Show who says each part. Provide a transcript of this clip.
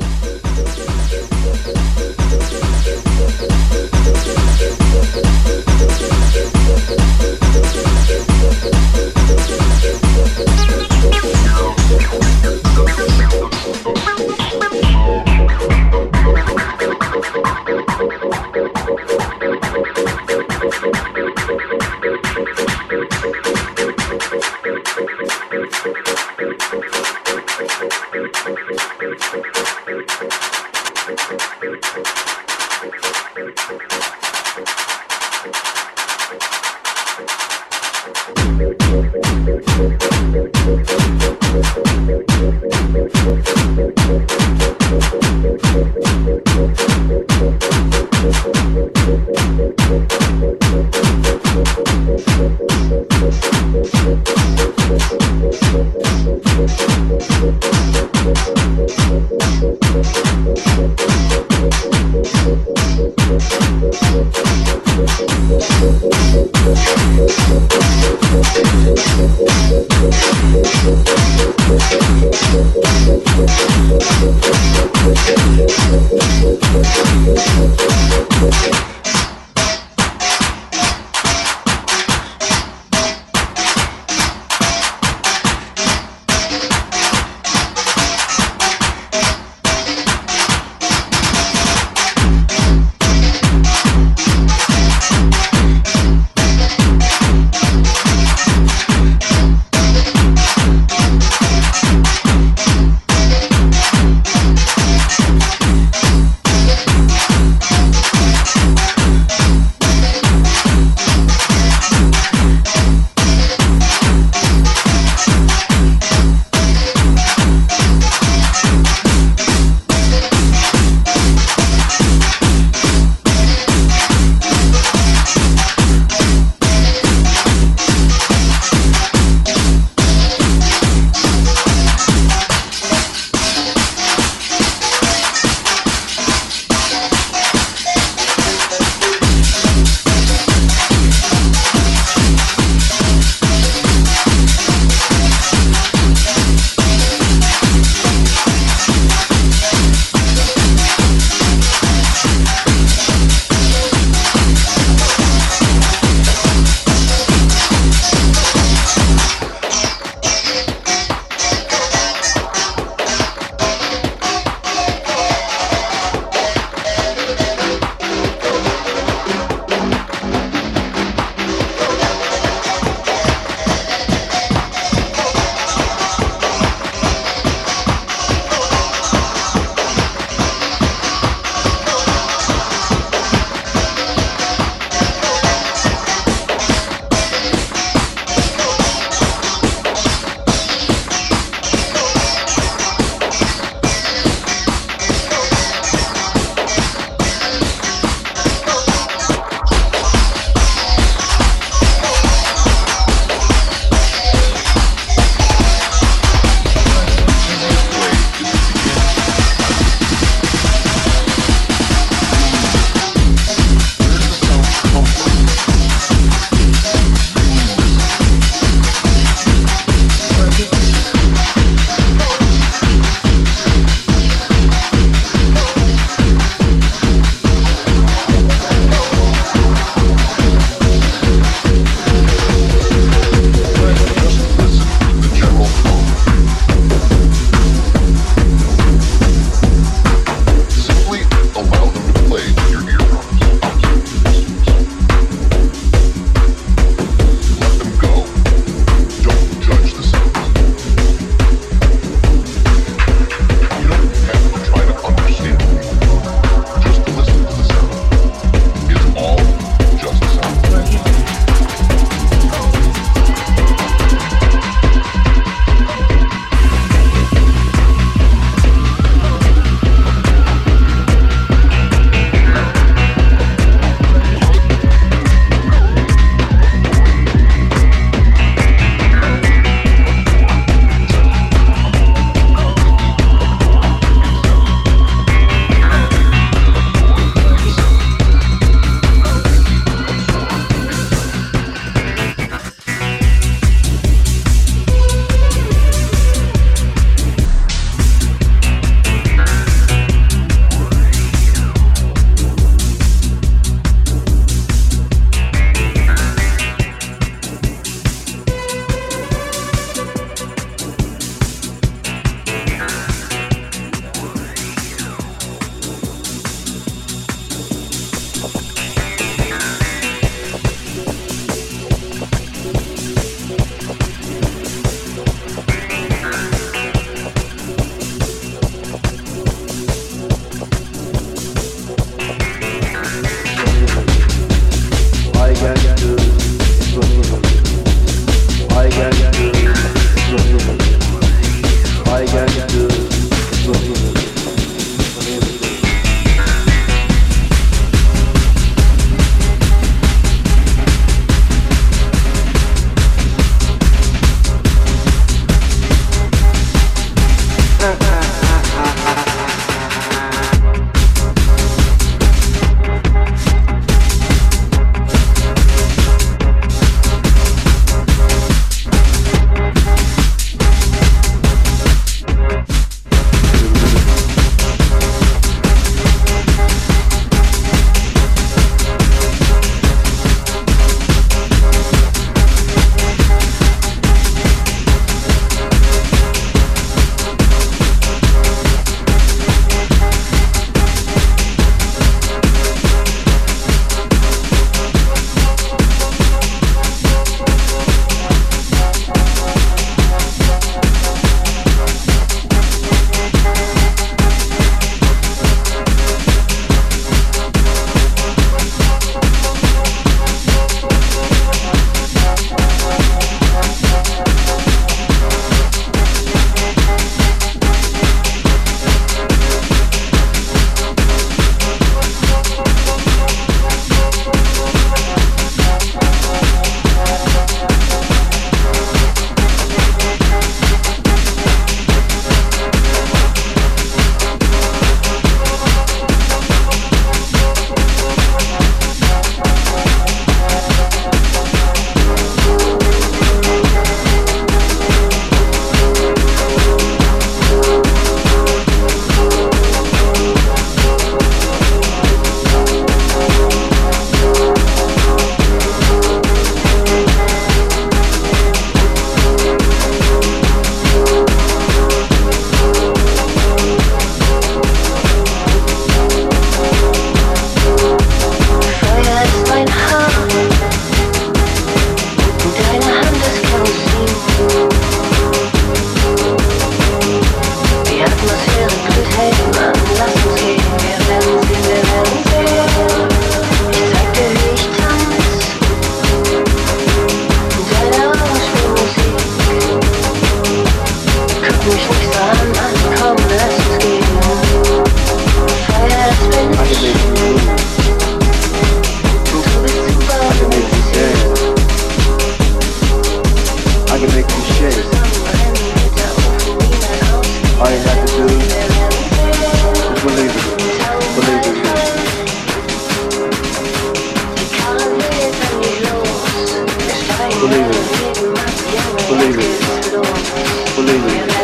Speaker 1: Thank you. Thank you.
Speaker 2: Believe it. Believe it. Believe it.